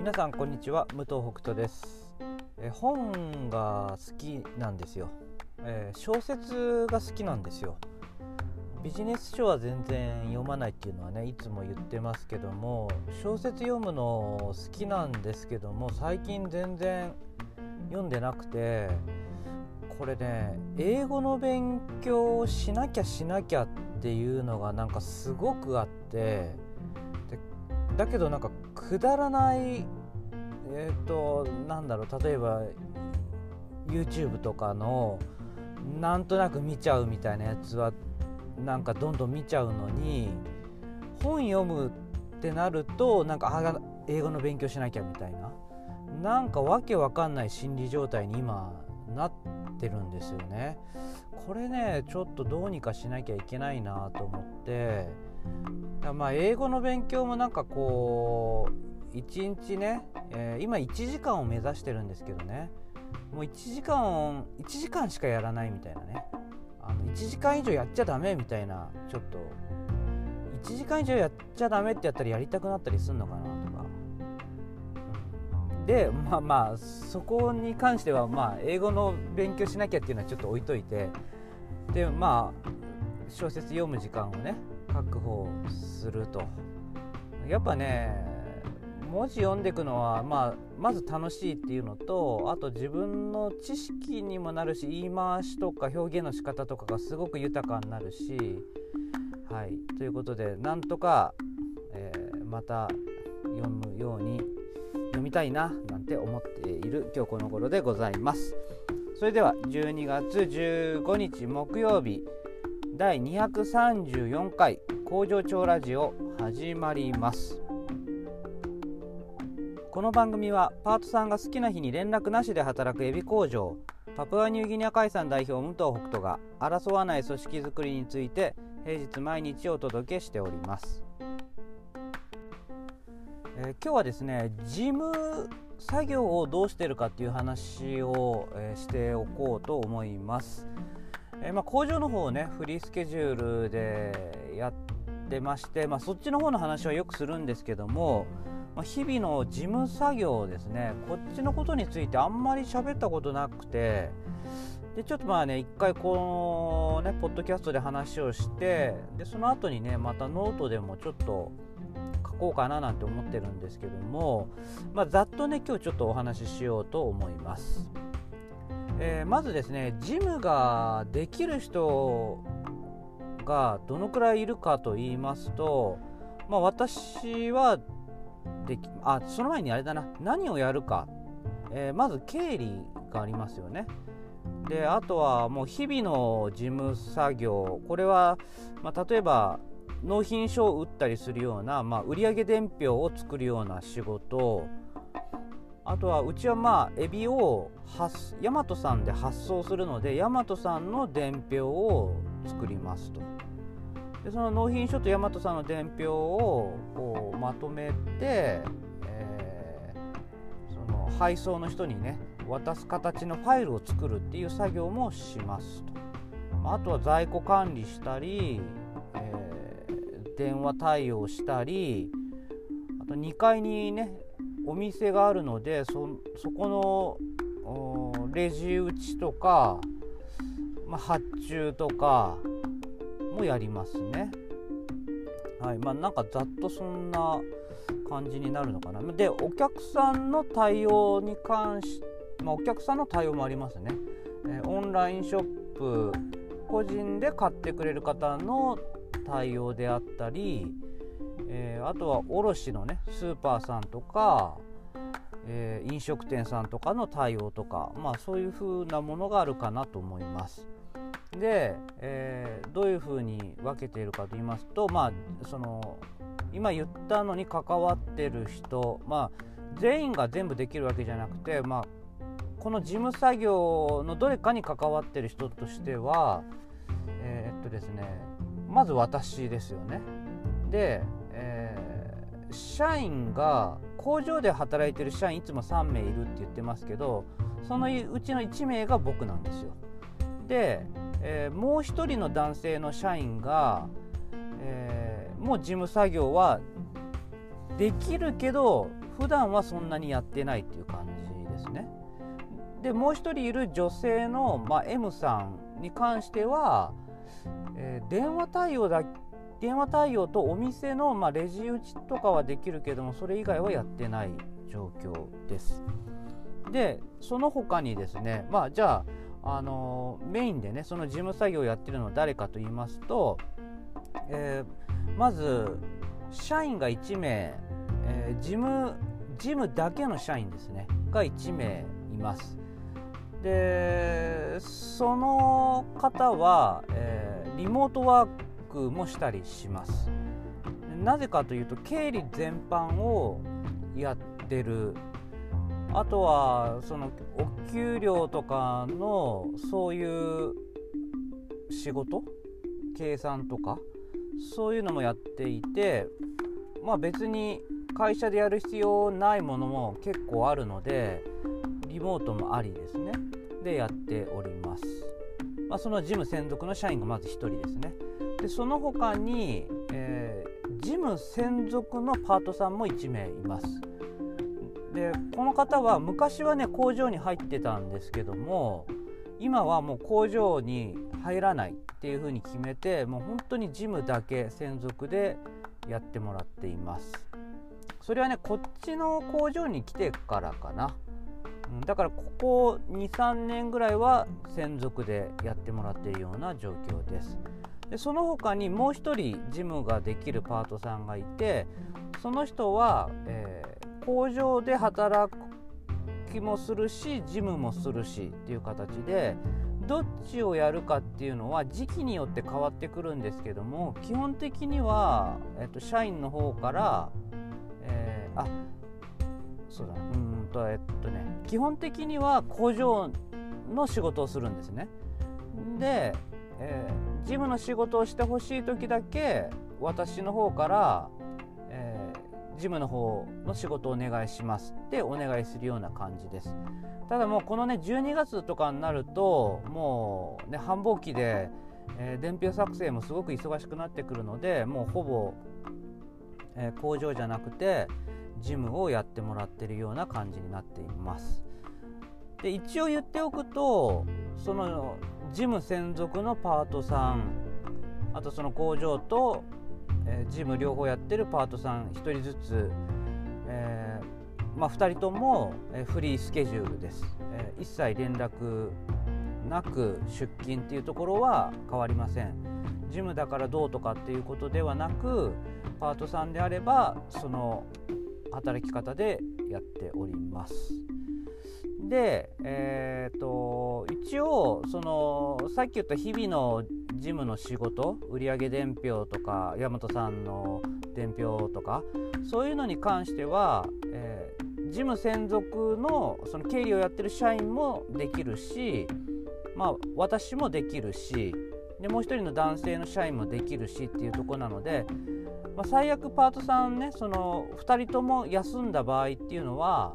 皆さんこんにちは武藤北斗です。え本が好きなんですよ、えー、小説が好きなんですよ。ビジネス書は全然読まないっていうのはねいつも言ってますけども小説読むの好きなんですけども最近全然読んでなくてこれね英語の勉強をしなきゃしなきゃっていうのがなんかすごくあってだけどなんかくだらないえっ、ー、となんだろう例えば YouTube とかのなんとなく見ちゃうみたいなやつはなんかどんどん見ちゃうのに本読むってなるとなんか英語の勉強しなきゃみたいな。なんかわけわかんない心理状態に今なってるんですよね。これねちょっとどうにかしなきゃいけないなと思ってまあ英語の勉強もなんかこう1日ね、えー、今1時間を目指してるんですけどね。もう1時間1時間しかやらないみたいなね。あの1時間以上やっちゃダメみたいなちょっと1時間以上やっちゃダメってやったらやりたくなったりするのかなとか。でまあまあそこに関してはまあ英語の勉強しなきゃっていうのはちょっと置いといて。でまあ小説読む時間をね確保すると。やっぱね文字読んでいくのは、まあ、まず楽しいっていうのとあと自分の知識にもなるし言い回しとか表現の仕方とかがすごく豊かになるしはいということでなんとか、えー、また読むように読みたいななんて思っている今日この頃でございます。それでは12月15日木曜日第234回工場長ラジオ始まります。この番組はパートさんが好きな日に連絡なしで働くエビ工場パプアニューギニア海産代表武藤北斗が争わない組織づくりについて平日毎日お届けしております、えー、今日はですね事務作業をどうしてるかっていう話を、えー、しておこうと思います、えー、まあ、工場の方をねフリースケジュールでやってまして、まあ、そっちの方の話はよくするんですけども、まあ、日々の事務作業ですねこっちのことについてあんまり喋ったことなくてでちょっとまあね一回このねポッドキャストで話をしてでその後にねまたノートでもちょっと書こうかななんて思ってるんですけども、まあ、ざっとね今日ちょっとお話ししようと思います。えー、まずですねジムができる人がどのくらいいるかと言いますと、まあ、私はできあその前にあれだな何をやるか、えー、まず経理がありますよね。であとはもう日々の事務作業。これは、まあ、例えば納品書を打ったりするような、まあ、売上伝票を作るような仕事。あとはうちはまあエビをヤマトさんで発送するのでヤマトさんの伝票を作りますと。でその納品書とヤマトさんの伝票をこうまとめて、えー、その配送の人にね渡す形のファイルを作るっていう作業もしますと。あとは在庫管理したり、えー、電話対応したりあと2階にねお店があるのでそそこのレジ打ちとか、まあ、発注とかもやりますね。はいまあ、なんかざっとそんな感じになるのかな。でお客さんの対応に関し、まあ、お客さんの対応もありますね。え、オンラインショップ個人で買ってくれる方の対応であったり、えー、あとは卸のねスーパーさんとか、えー、飲食店さんとかの対応とか、まあ、そういう風なものがあるかなと思います。で、えー、どういうふうに分けているかと言いますと、まあ、その今言ったのに関わってる人、まあ、全員が全部できるわけじゃなくて、まあ、この事務作業のどれかに関わってる人としては、えー、っとですね、まず私ですよね。で、え、社員が工場で働いてる社員いつも3名いるって言ってますけどそのうちの1名が僕なんですよ。でえー、もう1人の男性の社員が、えー、もう事務作業はできるけど普段はそんなにやってないっていう感じですね。でもう一人いる女性の、まあ、M さんに関しては、えー、電話対応だけ電話対応とお店の、まあ、レジ打ちとかはできるけどもそれ以外はやってない状況です。でその他にですねまあじゃあ、あの、メインでねその事務作業をやってるのは誰かと言いますと、えー、まず社員が1名、えー、事務事務だけの社員ですねが1名いますでその方は、えー、リモートワークもしたりします。なぜかというと経理全般をやってる。あとはそのお給料とかのそういう仕事？計算とか？そういうのもやっていて。まあ別に会社でやる必要ないものも結構あるのでリモートもありですね。でやっております、まあ、その事務専属の社員がまず1人ですね。でその他に、えー、事務専属のパートさんも1名います。でこの方は昔はね工場に入ってたんですけども今はもう工場に入らないっていうふうに決めてもう本当に事務だけ専属でやってもらっています。それはねこっちの工場に来てからかな。だからここ23年ぐらいは専属でやってもらっているような状況です。でその他にもう一人事務ができるパートさんがいてその人は、えー、工場で働きもするし事務もするしっていう形でどっちをやるかっていうのは時期によって変わってくるんですけども基本的には、えっと、社員の方から、えー、あそうだうんとえっとね基本的には工場の仕事をするんですね。で、えー、事務の仕事をしてほしい時だけ私の方から、えー、事務の方の仕事をお願いしますってお願いするような感じです。ただもうこのね12月とかになるともうね繁忙期で、えー、伝票作成もすごく忙しくなってくるのでもうほぼ、えー、工場じゃなくて事務をやってもらってるような感じになっています。で一応言っておくとその事務専属のパートさん。あとその工場と、えー、事務両方やってるパートさん。1人ずつ、えー、まあ、2人とも、えフリースケジュールです、え、一切連絡なく出勤っていうところは変わりません。事務だからどうとかっていうことではなくパートさんであればその働き方でやっております。で、えーと、一応そのさっき言った日々の事務の仕事売上伝票とか大和さんの伝票とかそういうのに関しては、えー、事務専属のその経理をやってる社員もできるし、まあ、私もできるしでもう一人の男性の社員もできるしっていうとこなのでまあ、最悪パートさんねその2人とも休んだ場合っていうのは、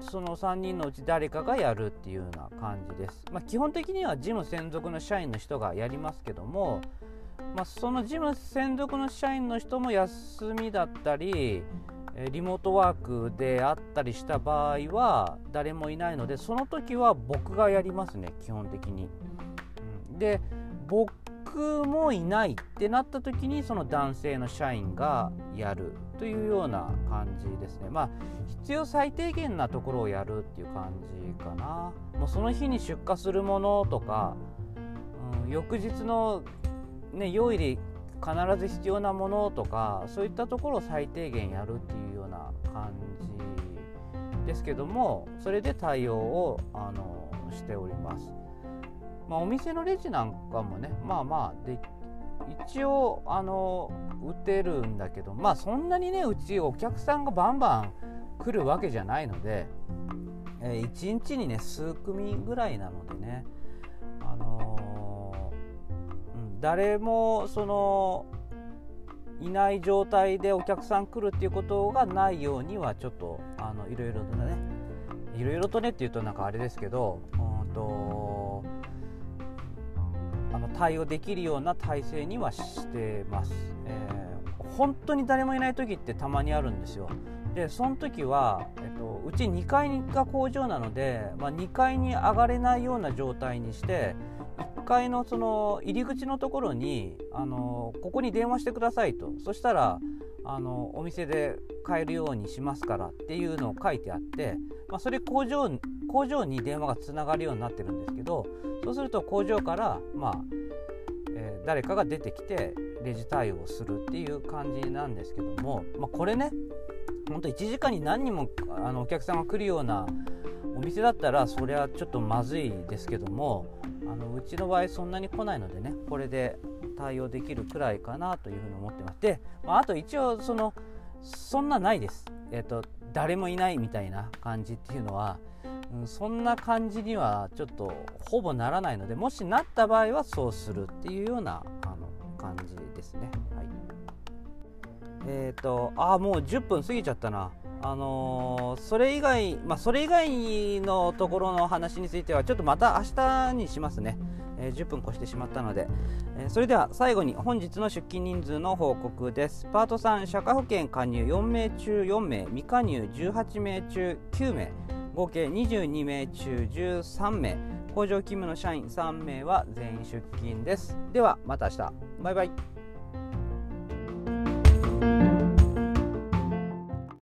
その3人のうち誰かがやるっていうような感じです、まあ、基本的には事務専属の社員の人がやりますけども、まあ、その事務専属の社員の人も休みだったりリモートワークであったりした場合は誰もいないのでその時は僕がやりますね基本的に。で僕僕もいないってなった時にその男性の社員がやるというような感じですねまあ必要最低限なところをやるっていう感じかなもうその日に出荷するものとか、うん、翌日のね用意で必ず必要なものとかそういったところを最低限やるっていうような感じですけどもそれで対応をあのしております。まあ、お店のレジなんかもねまあまあで一応あの打てるんだけどまあそんなにねうちお客さんがバンバン来るわけじゃないので、えー、1日にね数組ぐらいなのでねあのー、うん、誰もそのいない状態でお客さん来るっていうことがないようにはちょっとあのいろいろとねいろいろとねっていうとなんかあれですけど、うんと対応できるような体制にはしてます、えー、本当に誰もいない時ってたまにあるんですよ。でその時は、えっと、うち2階が工場なので、まあ、2階に上がれないような状態にして1階のその入り口のところにあのここに電話してくださいと。そしたらあのお店で買えるようにしますからっていうのを書いてあって、まあ、それ工場工場に電話がつながるようになってるんですけどそうすると工場から、まあ、誰かが出てきてレジ対応するっていう感じなんですけども、まあ、これね本当1時間に何人もあのお客さんが来るようなお店だったらそれはちょっとまずいですけどもあのうちの場合そんなに来ないのでねこれで対応できるくらいかなというふうに思ってます。で、まあ、あと一応そのそんなないです、えーと、誰もいないみたいな感じっていうのは、うん、そんな感じにはちょっとほぼならないのでもしなった場合はそうするっていうようなあの感じですね。はいえっ、ー、とあもう10分過ぎちゃったな。あのー、それ以外、まあ、それ以外のところの話についてはちょっとまた明日にしますね。えー、10分越してしまったので、えー、それでは最後に本日の出勤人数の報告ですパート3社会保険加入4名中4名未加入18名中9名合計22名中13名。工場勤務の社員3名は全員出勤です。ではまた明日。バイバイ。